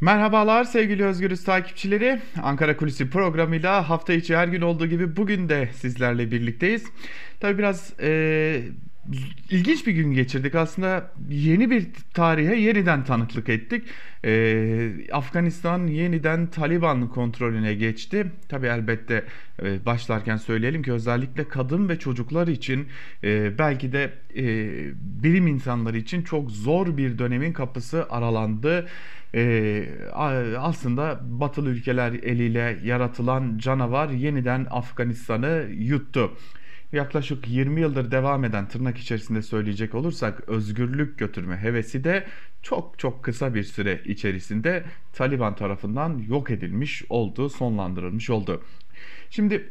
Merhabalar sevgili Özgürüz takipçileri. Ankara Kulisi programıyla hafta içi her gün olduğu gibi bugün de sizlerle birlikteyiz. Tabi biraz e, ilginç bir gün geçirdik. Aslında yeni bir tarihe yeniden tanıklık ettik. Ee, Afganistan yeniden Taliban kontrolüne geçti. Tabi elbette e, başlarken söyleyelim ki özellikle kadın ve çocuklar için e, belki de e, bilim insanları için çok zor bir dönemin kapısı aralandı. Ee, aslında batılı ülkeler eliyle yaratılan canavar yeniden Afganistan'ı yuttu yaklaşık 20 yıldır devam eden tırnak içerisinde söyleyecek olursak özgürlük götürme hevesi de çok çok kısa bir süre içerisinde Taliban tarafından yok edilmiş oldu, sonlandırılmış oldu. Şimdi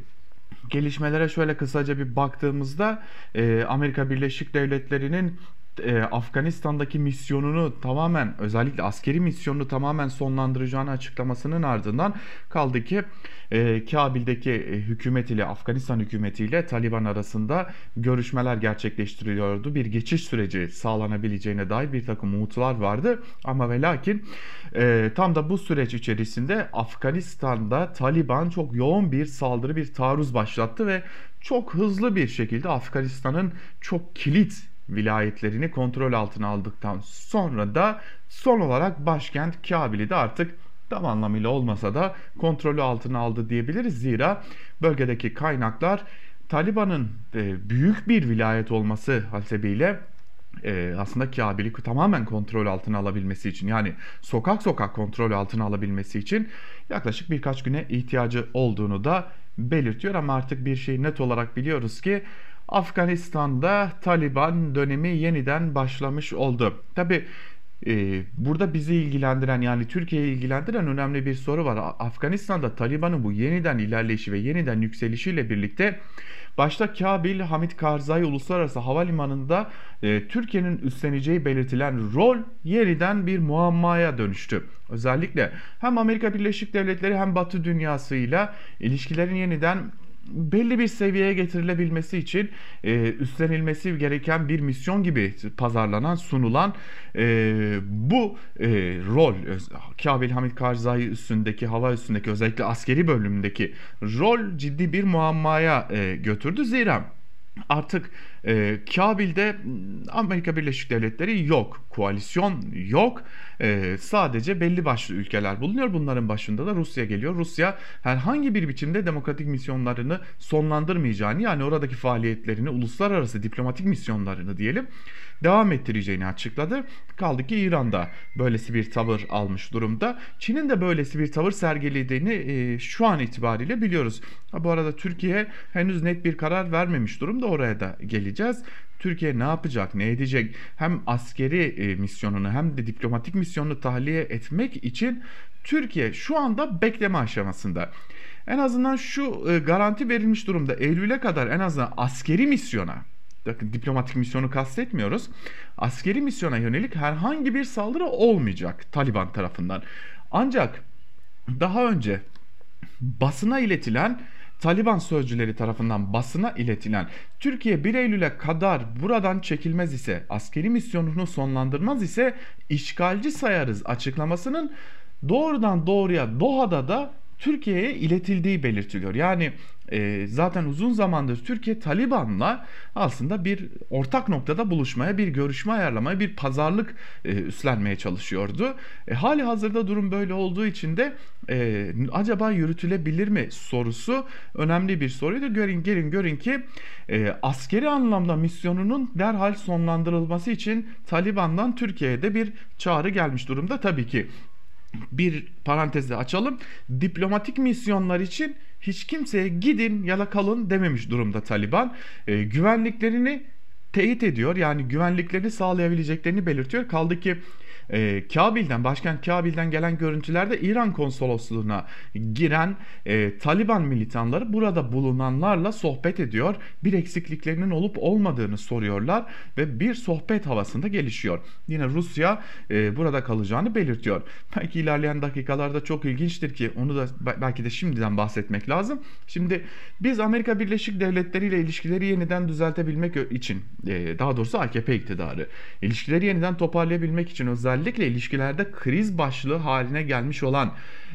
gelişmelere şöyle kısaca bir baktığımızda e, Amerika Birleşik Devletleri'nin e, Afganistan'daki misyonunu tamamen özellikle askeri misyonunu tamamen sonlandıracağını açıklamasının ardından kaldı ki e, Kabil'deki e, hükümet ile Afganistan hükümetiyle Taliban arasında görüşmeler gerçekleştiriliyordu. Bir geçiş süreci sağlanabileceğine dair bir takım umutlar vardı ama ve lakin e, tam da bu süreç içerisinde Afganistan'da Taliban çok yoğun bir saldırı bir taarruz başlattı ve çok hızlı bir şekilde Afganistan'ın çok kilit vilayetlerini kontrol altına aldıktan sonra da son olarak başkent Kabil'i de artık tam anlamıyla olmasa da kontrolü altına aldı diyebiliriz. Zira bölgedeki kaynaklar Taliban'ın e, büyük bir vilayet olması hasebiyle e, aslında Kabil'i tamamen kontrol altına alabilmesi için yani sokak sokak kontrol altına alabilmesi için yaklaşık birkaç güne ihtiyacı olduğunu da belirtiyor ama artık bir şey net olarak biliyoruz ki Afganistan'da Taliban dönemi yeniden başlamış oldu. Tabi e, burada bizi ilgilendiren yani Türkiye'yi ilgilendiren önemli bir soru var. Afganistan'da Taliban'ın bu yeniden ilerleyişi ve yeniden yükselişiyle birlikte başta Kabil Hamit Karzai Uluslararası Havalimanı'nda e, Türkiye'nin üstleneceği belirtilen rol yeniden bir muammaya dönüştü. Özellikle hem Amerika Birleşik Devletleri hem Batı dünyasıyla ilişkilerin yeniden belli bir seviyeye getirilebilmesi için e, üstlenilmesi gereken bir misyon gibi pazarlanan, sunulan e, bu e, rol Kabil Hamid Karzai üstündeki, hava üstündeki özellikle askeri bölümündeki rol ciddi bir muammaya e, götürdü. Zira artık e, Kabil'de Amerika Birleşik Devletleri yok, koalisyon yok. E, sadece belli başlı ülkeler bulunuyor. Bunların başında da Rusya geliyor. Rusya herhangi bir biçimde demokratik misyonlarını sonlandırmayacağını yani oradaki faaliyetlerini, uluslararası diplomatik misyonlarını diyelim devam ettireceğini açıkladı. Kaldı ki İran'da böylesi bir tavır almış durumda. Çin'in de böylesi bir tavır sergilediğini e, şu an itibariyle biliyoruz. Ha, bu arada Türkiye henüz net bir karar vermemiş durumda oraya da geleceğiz. Türkiye ne yapacak, ne edecek? Hem askeri e, misyonunu hem de diplomatik misyonunu tahliye etmek için Türkiye şu anda bekleme aşamasında. En azından şu e, garanti verilmiş durumda. Eylül'e kadar en azından askeri misyona bakın diplomatik misyonu kastetmiyoruz. Askeri misyona yönelik herhangi bir saldırı olmayacak Taliban tarafından. Ancak daha önce basına iletilen Taliban sözcüleri tarafından basına iletilen Türkiye 1 Eylül'e kadar buradan çekilmez ise askeri misyonunu sonlandırmaz ise işgalci sayarız açıklamasının doğrudan doğruya Doha'da da Türkiye'ye iletildiği belirtiliyor. Yani e, zaten uzun zamandır Türkiye Taliban'la aslında bir ortak noktada buluşmaya, bir görüşme ayarlamaya, bir pazarlık e, üstlenmeye çalışıyordu. E, hali hazırda durum böyle olduğu için de e, acaba yürütülebilir mi sorusu önemli bir soruydu. Görün gelin görün ki e, askeri anlamda misyonunun derhal sonlandırılması için Taliban'dan Türkiye'ye de bir çağrı gelmiş durumda. Tabii ki bir parantezi açalım. Diplomatik misyonlar için hiç kimseye gidin ya da kalın dememiş durumda Taliban. E, güvenliklerini teyit ediyor. Yani güvenliklerini sağlayabileceklerini belirtiyor. Kaldı ki e, Kabil'den, başkent Kabil'den gelen görüntülerde İran konsolosluğuna giren e, Taliban militanları burada bulunanlarla sohbet ediyor. Bir eksikliklerinin olup olmadığını soruyorlar ve bir sohbet havasında gelişiyor. Yine Rusya e, burada kalacağını belirtiyor. Belki ilerleyen dakikalarda çok ilginçtir ki onu da belki de şimdiden bahsetmek lazım. Şimdi biz Amerika Birleşik Devletleri ile ilişkileri yeniden düzeltebilmek için, e, daha doğrusu AKP iktidarı ilişkileri yeniden toparlayabilmek için özellikle özellikle ilişkilerde kriz başlığı haline gelmiş olan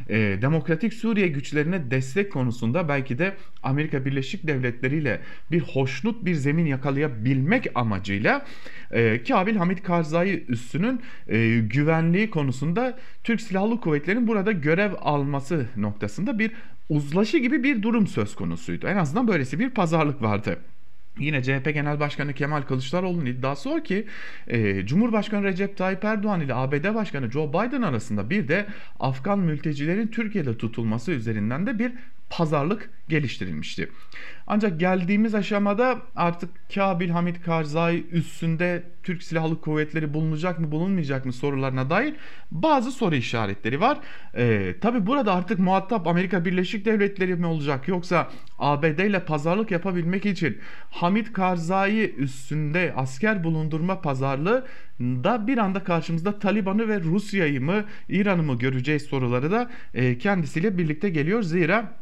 e, Demokratik Suriye güçlerine destek konusunda belki de Amerika Birleşik Devletleri ile bir hoşnut bir zemin yakalayabilmek amacıyla e, Kabil Hamit Karzai üssünün e, güvenliği konusunda Türk Silahlı Kuvvetleri'nin burada görev alması noktasında bir uzlaşı gibi bir durum söz konusuydu. En azından böylesi bir pazarlık vardı. Yine CHP Genel Başkanı Kemal Kılıçdaroğlu'nun iddiası o ki e, Cumhurbaşkanı Recep Tayyip Erdoğan ile ABD Başkanı Joe Biden arasında bir de Afgan mültecilerin Türkiye'de tutulması üzerinden de bir pazarlık geliştirilmişti. Ancak geldiğimiz aşamada artık Kabil Hamit Karzai üstünde Türk Silahlı Kuvvetleri bulunacak mı bulunmayacak mı sorularına dair bazı soru işaretleri var. Ee, Tabi burada artık muhatap Amerika Birleşik Devletleri mi olacak yoksa ABD ile pazarlık yapabilmek için Hamit Karzai üstünde asker bulundurma pazarlığı da bir anda karşımızda Taliban'ı ve Rusya'yı mı İran'ı mı göreceğiz soruları da e, kendisiyle birlikte geliyor. Zira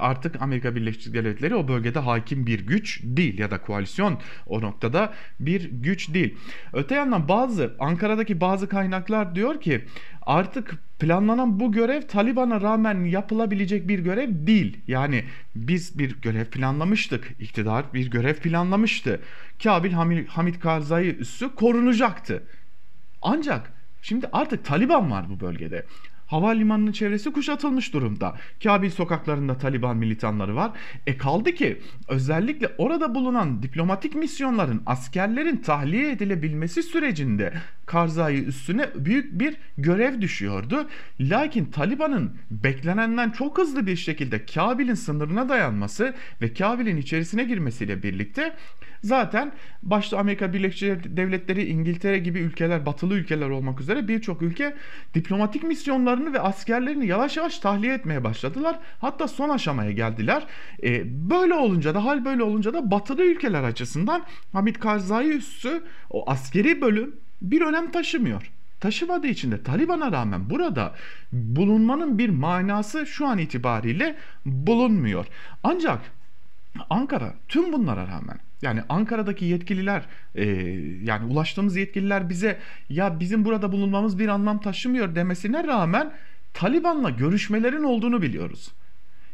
artık Amerika Birleşik Devletleri o bölgede hakim bir güç değil ya da koalisyon o noktada bir güç değil. Öte yandan bazı Ankara'daki bazı kaynaklar diyor ki artık planlanan bu görev Taliban'a rağmen yapılabilecek bir görev değil. Yani biz bir görev planlamıştık. İktidar bir görev planlamıştı. Kabil Hamid Karzai üssü korunacaktı. Ancak Şimdi artık Taliban var bu bölgede. Havalimanının çevresi kuşatılmış durumda. Kabil sokaklarında Taliban militanları var. E kaldı ki özellikle orada bulunan diplomatik misyonların askerlerin tahliye edilebilmesi sürecinde Karzai üstüne büyük bir görev düşüyordu. Lakin Taliban'ın beklenenden çok hızlı bir şekilde Kabil'in sınırına dayanması ve Kabil'in içerisine girmesiyle birlikte zaten başta Amerika Birleşik Devletleri, İngiltere gibi ülkeler, batılı ülkeler olmak üzere birçok ülke diplomatik misyonlarını ve askerlerini yavaş yavaş tahliye etmeye başladılar. Hatta son aşamaya geldiler. E, böyle olunca da hal böyle olunca da batılı ülkeler açısından Hamit Karzai üssü o askeri bölüm bir önem taşımıyor taşımadığı için de Taliban'a rağmen burada bulunmanın bir manası şu an itibariyle bulunmuyor. Ancak Ankara tüm bunlara rağmen yani Ankara'daki yetkililer e, yani ulaştığımız yetkililer bize ya bizim burada bulunmamız bir anlam taşımıyor demesine rağmen Taliban'la görüşmelerin olduğunu biliyoruz.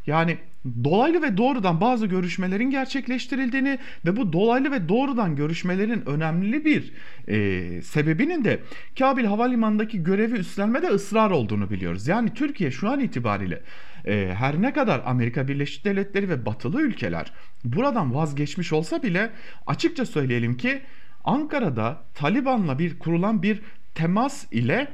Yani dolaylı ve doğrudan bazı görüşmelerin gerçekleştirildiğini ve bu dolaylı ve doğrudan görüşmelerin önemli bir e, sebebinin de Kabil Havalimanı'ndaki görevi üstlenmede ısrar olduğunu biliyoruz. Yani Türkiye şu an itibariyle e, her ne kadar Amerika Birleşik Devletleri ve batılı ülkeler buradan vazgeçmiş olsa bile açıkça söyleyelim ki Ankara'da Taliban'la bir kurulan bir temas ile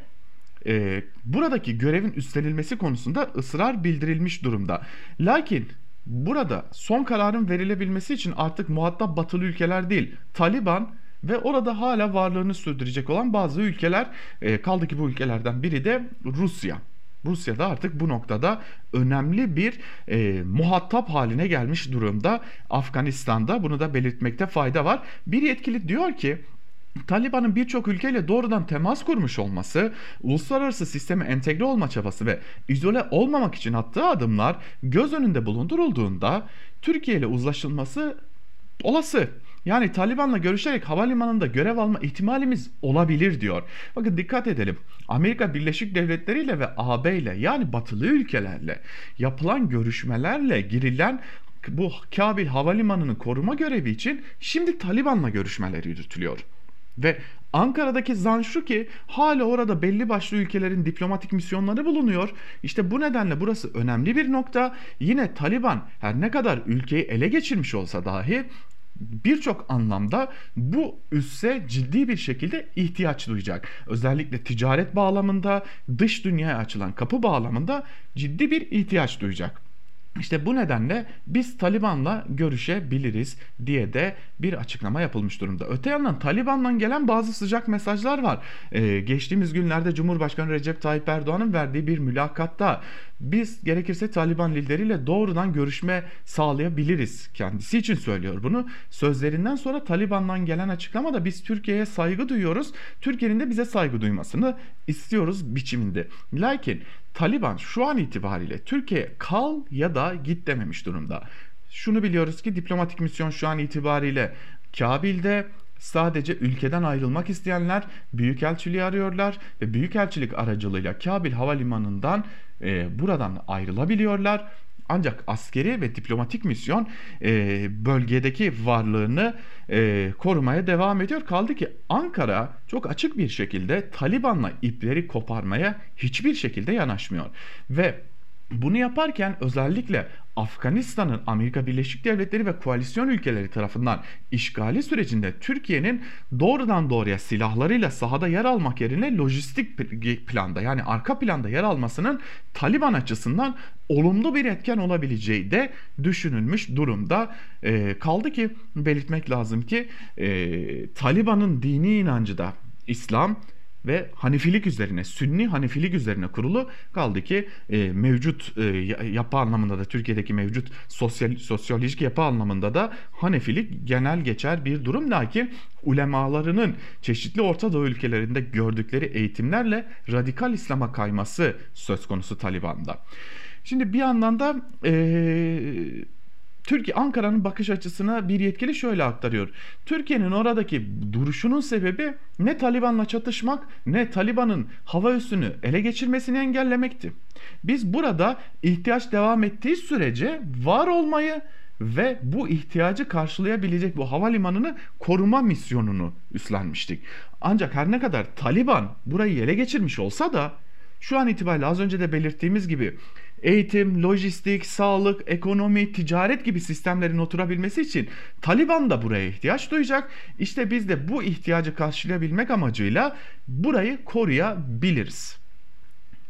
e, buradaki görevin üstlenilmesi konusunda ısrar bildirilmiş durumda. Lakin burada son kararın verilebilmesi için artık muhatap batılı ülkeler değil, Taliban ve orada hala varlığını sürdürecek olan bazı ülkeler e, kaldı ki bu ülkelerden biri de Rusya. Rusya da artık bu noktada önemli bir e, muhatap haline gelmiş durumda Afganistan'da. Bunu da belirtmekte fayda var. Bir yetkili diyor ki Taliban'ın birçok ülkeyle doğrudan temas kurmuş olması, uluslararası sisteme entegre olma çabası ve izole olmamak için attığı adımlar göz önünde bulundurulduğunda Türkiye ile uzlaşılması olası. Yani Taliban'la görüşerek havalimanında görev alma ihtimalimiz olabilir diyor. Bakın dikkat edelim. Amerika Birleşik Devletleri ile ve AB ile yani batılı ülkelerle yapılan görüşmelerle girilen bu Kabil Havalimanı'nı koruma görevi için şimdi Taliban'la görüşmeler yürütülüyor. Ve Ankara'daki zan şu ki hala orada belli başlı ülkelerin diplomatik misyonları bulunuyor. İşte bu nedenle burası önemli bir nokta. Yine Taliban her ne kadar ülkeyi ele geçirmiş olsa dahi birçok anlamda bu üsse ciddi bir şekilde ihtiyaç duyacak. Özellikle ticaret bağlamında, dış dünyaya açılan kapı bağlamında ciddi bir ihtiyaç duyacak. İşte bu nedenle biz Taliban'la görüşebiliriz diye de bir açıklama yapılmış durumda. Öte yandan Taliban'dan gelen bazı sıcak mesajlar var. Ee, geçtiğimiz günlerde Cumhurbaşkanı Recep Tayyip Erdoğan'ın verdiği bir mülakatta biz gerekirse Taliban lideriyle doğrudan görüşme sağlayabiliriz. Kendisi için söylüyor bunu. Sözlerinden sonra Taliban'dan gelen açıklamada biz Türkiye'ye saygı duyuyoruz. Türkiye'nin de bize saygı duymasını istiyoruz biçiminde. Lakin Taliban şu an itibariyle Türkiye kal ya da git dememiş durumda. Şunu biliyoruz ki diplomatik misyon şu an itibariyle Kabil'de sadece ülkeden ayrılmak isteyenler büyükelçiliği arıyorlar ve büyükelçilik aracılığıyla Kabil Havalimanı'ndan e, buradan ayrılabiliyorlar. Ancak askeri ve diplomatik misyon e, bölgedeki varlığını e, korumaya devam ediyor. Kaldı ki Ankara çok açık bir şekilde Taliban'la ipleri koparmaya hiçbir şekilde yanaşmıyor. Ve bunu yaparken özellikle Afganistan'ın Amerika Birleşik Devletleri ve koalisyon ülkeleri tarafından işgali sürecinde Türkiye'nin doğrudan doğruya silahlarıyla sahada yer almak yerine lojistik planda yani arka planda yer almasının Taliban açısından olumlu bir etken olabileceği de düşünülmüş durumda. E, kaldı ki belirtmek lazım ki e, Taliban'ın dini inancı da İslam ve Hanefilik üzerine, Sünni Hanefilik üzerine kurulu kaldı ki e, mevcut e, yapı anlamında da Türkiye'deki mevcut sosyal sosyolojik yapı anlamında da Hanefilik genel geçer bir durum lakin ulemalarının çeşitli Orta Doğu ülkelerinde gördükleri eğitimlerle radikal İslam'a kayması söz konusu Taliban'da. Şimdi bir yandan da e, Türkiye Ankara'nın bakış açısına bir yetkili şöyle aktarıyor. Türkiye'nin oradaki duruşunun sebebi ne Taliban'la çatışmak ne Taliban'ın hava üssünü ele geçirmesini engellemekti. Biz burada ihtiyaç devam ettiği sürece var olmayı ve bu ihtiyacı karşılayabilecek bu havalimanını koruma misyonunu üstlenmiştik. Ancak her ne kadar Taliban burayı ele geçirmiş olsa da şu an itibariyle az önce de belirttiğimiz gibi eğitim, lojistik, sağlık, ekonomi, ticaret gibi sistemlerin oturabilmesi için Taliban da buraya ihtiyaç duyacak. İşte biz de bu ihtiyacı karşılayabilmek amacıyla burayı koruyabiliriz.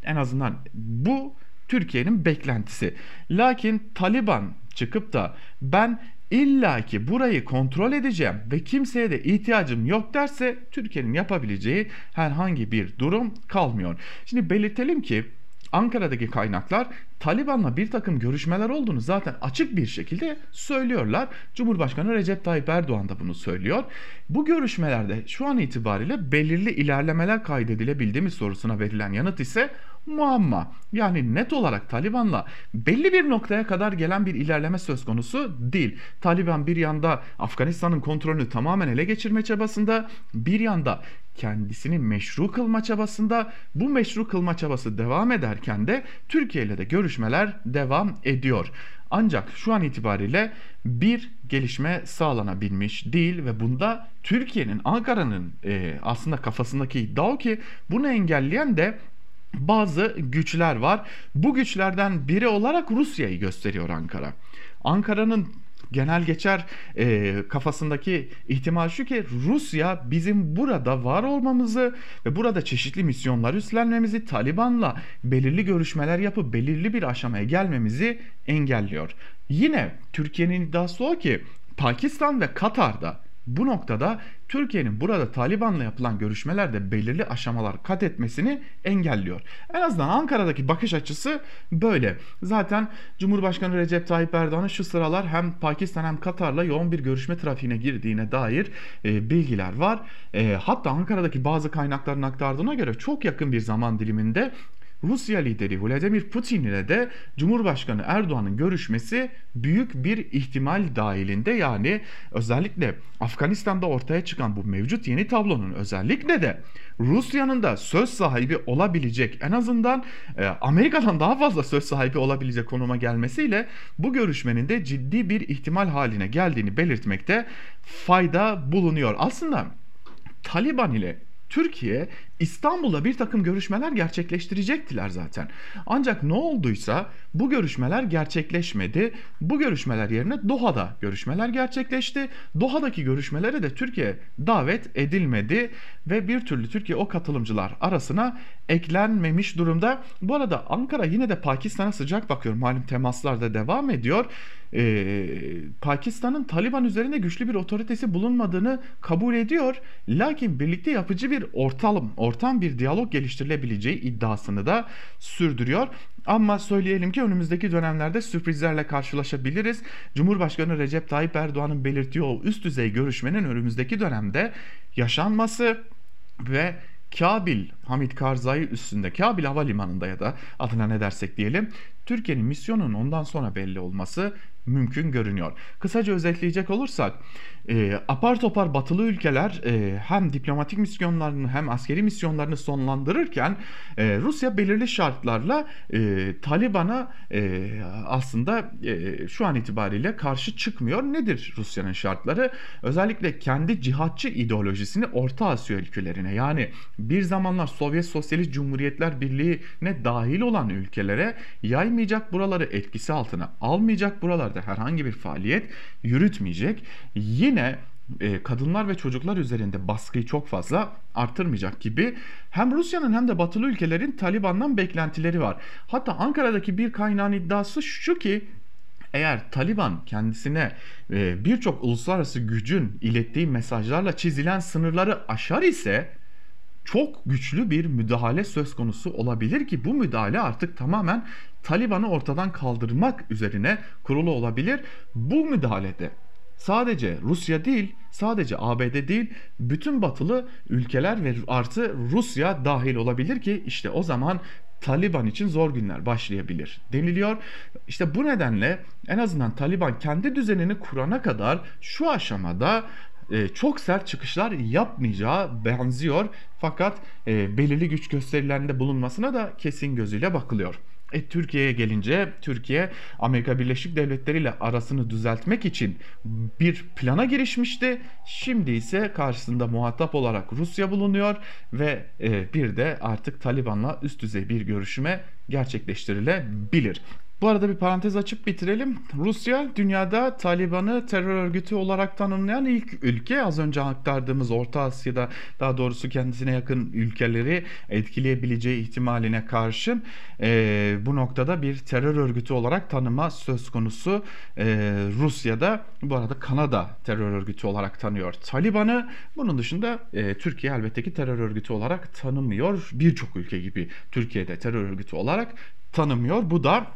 En azından bu Türkiye'nin beklentisi. Lakin Taliban çıkıp da ben illa ki burayı kontrol edeceğim ve kimseye de ihtiyacım yok derse Türkiye'nin yapabileceği herhangi bir durum kalmıyor. Şimdi belirtelim ki Ankara'daki kaynaklar Taliban'la bir takım görüşmeler olduğunu zaten açık bir şekilde söylüyorlar. Cumhurbaşkanı Recep Tayyip Erdoğan da bunu söylüyor. Bu görüşmelerde şu an itibariyle belirli ilerlemeler kaydedilebildi mi sorusuna verilen yanıt ise muamma. Yani net olarak Taliban'la belli bir noktaya kadar gelen bir ilerleme söz konusu değil. Taliban bir yanda Afganistan'ın kontrolünü tamamen ele geçirme çabasında, bir yanda kendisini meşru kılma çabasında. Bu meşru kılma çabası devam ederken de Türkiye ile de görüşmeler devam ediyor. Ancak şu an itibariyle bir gelişme sağlanabilmiş değil ve bunda Türkiye'nin, Ankara'nın e, aslında kafasındaki iddia o ki bunu engelleyen de bazı güçler var. Bu güçlerden biri olarak Rusya'yı gösteriyor Ankara. Ankara'nın genel geçer e, kafasındaki ihtimal şu ki Rusya bizim burada var olmamızı ve burada çeşitli misyonlar üstlenmemizi Taliban'la belirli görüşmeler yapıp belirli bir aşamaya gelmemizi engelliyor. Yine Türkiye'nin iddiası o ki Pakistan ve Katar'da bu noktada Türkiye'nin burada Taliban'la yapılan görüşmelerde belirli aşamalar kat etmesini engelliyor. En azından Ankara'daki bakış açısı böyle. Zaten Cumhurbaşkanı Recep Tayyip Erdoğan'ın şu sıralar hem Pakistan hem Katar'la yoğun bir görüşme trafiğine girdiğine dair e, bilgiler var. E, hatta Ankara'daki bazı kaynakların aktardığına göre çok yakın bir zaman diliminde Rusya lideri Vladimir Putin ile de Cumhurbaşkanı Erdoğan'ın görüşmesi büyük bir ihtimal dahilinde yani özellikle Afganistan'da ortaya çıkan bu mevcut yeni tablonun özellikle de Rusya'nın da söz sahibi olabilecek en azından e, Amerika'dan daha fazla söz sahibi olabilecek konuma gelmesiyle bu görüşmenin de ciddi bir ihtimal haline geldiğini belirtmekte fayda bulunuyor. Aslında Taliban ile Türkiye İstanbul'da bir takım görüşmeler gerçekleştirecektiler zaten. Ancak ne olduysa bu görüşmeler gerçekleşmedi. Bu görüşmeler yerine Doha'da görüşmeler gerçekleşti. Doha'daki görüşmelere de Türkiye davet edilmedi ve bir türlü Türkiye o katılımcılar arasına eklenmemiş durumda. Bu arada Ankara yine de Pakistan'a sıcak bakıyor. Malum temaslar da devam ediyor. Ee, Pakistan'ın Taliban üzerinde güçlü bir otoritesi bulunmadığını kabul ediyor. Lakin birlikte yapıcı bir ortalım, ortam bir diyalog geliştirilebileceği iddiasını da sürdürüyor. Ama söyleyelim ki önümüzdeki dönemlerde sürprizlerle karşılaşabiliriz. Cumhurbaşkanı Recep Tayyip Erdoğan'ın belirttiği o üst düzey görüşmenin önümüzdeki dönemde yaşanması ve Kabil Hamit Karzai üstünde Kabil Havalimanı'nda ya da adına ne dersek diyelim Türkiye'nin misyonunun ondan sonra belli olması mümkün görünüyor. Kısaca özetleyecek olursak e, apar topar batılı ülkeler e, hem diplomatik misyonlarını hem askeri misyonlarını sonlandırırken e, Rusya belirli şartlarla e, Taliban'a e, aslında e, şu an itibariyle karşı çıkmıyor. Nedir Rusya'nın şartları? Özellikle kendi cihatçı ideolojisini Orta Asya ülkelerine yani bir zamanlar Sovyet Sosyalist Cumhuriyetler Birliği'ne dahil olan ülkelere yaymayacak buraları etkisi altına almayacak buralarda herhangi bir faaliyet yürütmeyecek. Yine e, kadınlar ve çocuklar üzerinde baskıyı çok fazla artırmayacak gibi hem Rusya'nın hem de batılı ülkelerin Taliban'dan beklentileri var. Hatta Ankara'daki bir kaynağın iddiası şu ki eğer Taliban kendisine e, birçok uluslararası gücün ilettiği mesajlarla çizilen sınırları aşar ise çok güçlü bir müdahale söz konusu olabilir ki bu müdahale artık tamamen Taliban'ı ortadan kaldırmak üzerine kurulu olabilir. Bu müdahalede sadece Rusya değil, sadece ABD değil, bütün batılı ülkeler ve artı Rusya dahil olabilir ki işte o zaman Taliban için zor günler başlayabilir deniliyor. İşte bu nedenle en azından Taliban kendi düzenini kurana kadar şu aşamada e, çok sert çıkışlar yapmayacağı benziyor. Fakat e, belirli güç gösterilerinde bulunmasına da kesin gözüyle bakılıyor. E, Türkiye'ye gelince Türkiye Amerika Birleşik Devletleri ile arasını düzeltmek için bir plana girişmişti. Şimdi ise karşısında muhatap olarak Rusya bulunuyor ve e, bir de artık Taliban'la üst düzey bir görüşme gerçekleştirilebilir. Bu arada bir parantez açıp bitirelim. Rusya dünyada Taliban'ı terör örgütü olarak tanımlayan ilk ülke. Az önce aktardığımız Orta Asya'da daha doğrusu kendisine yakın ülkeleri etkileyebileceği ihtimaline karşın e, bu noktada bir terör örgütü olarak tanıma söz konusu. E, Rusya'da bu arada Kanada terör örgütü olarak tanıyor Taliban'ı. Bunun dışında e, Türkiye elbette ki terör örgütü olarak tanımıyor. Birçok ülke gibi Türkiye'de terör örgütü olarak tanımıyor. Bu da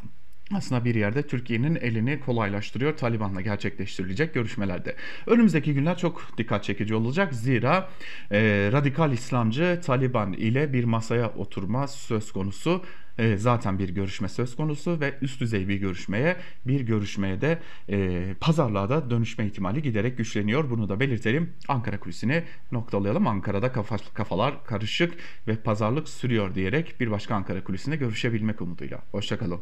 aslında bir yerde Türkiye'nin elini kolaylaştırıyor Taliban'la gerçekleştirilecek görüşmelerde. Önümüzdeki günler çok dikkat çekici olacak. Zira e, radikal İslamcı Taliban ile bir masaya oturma söz konusu. E, zaten bir görüşme söz konusu ve üst düzey bir görüşmeye bir görüşmeye de e, pazarlığa da dönüşme ihtimali giderek güçleniyor. Bunu da belirtelim. Ankara kulisini noktalayalım. Ankara'da kafa, kafalar karışık ve pazarlık sürüyor diyerek bir başka Ankara kulisinde görüşebilmek umuduyla. Hoşçakalın.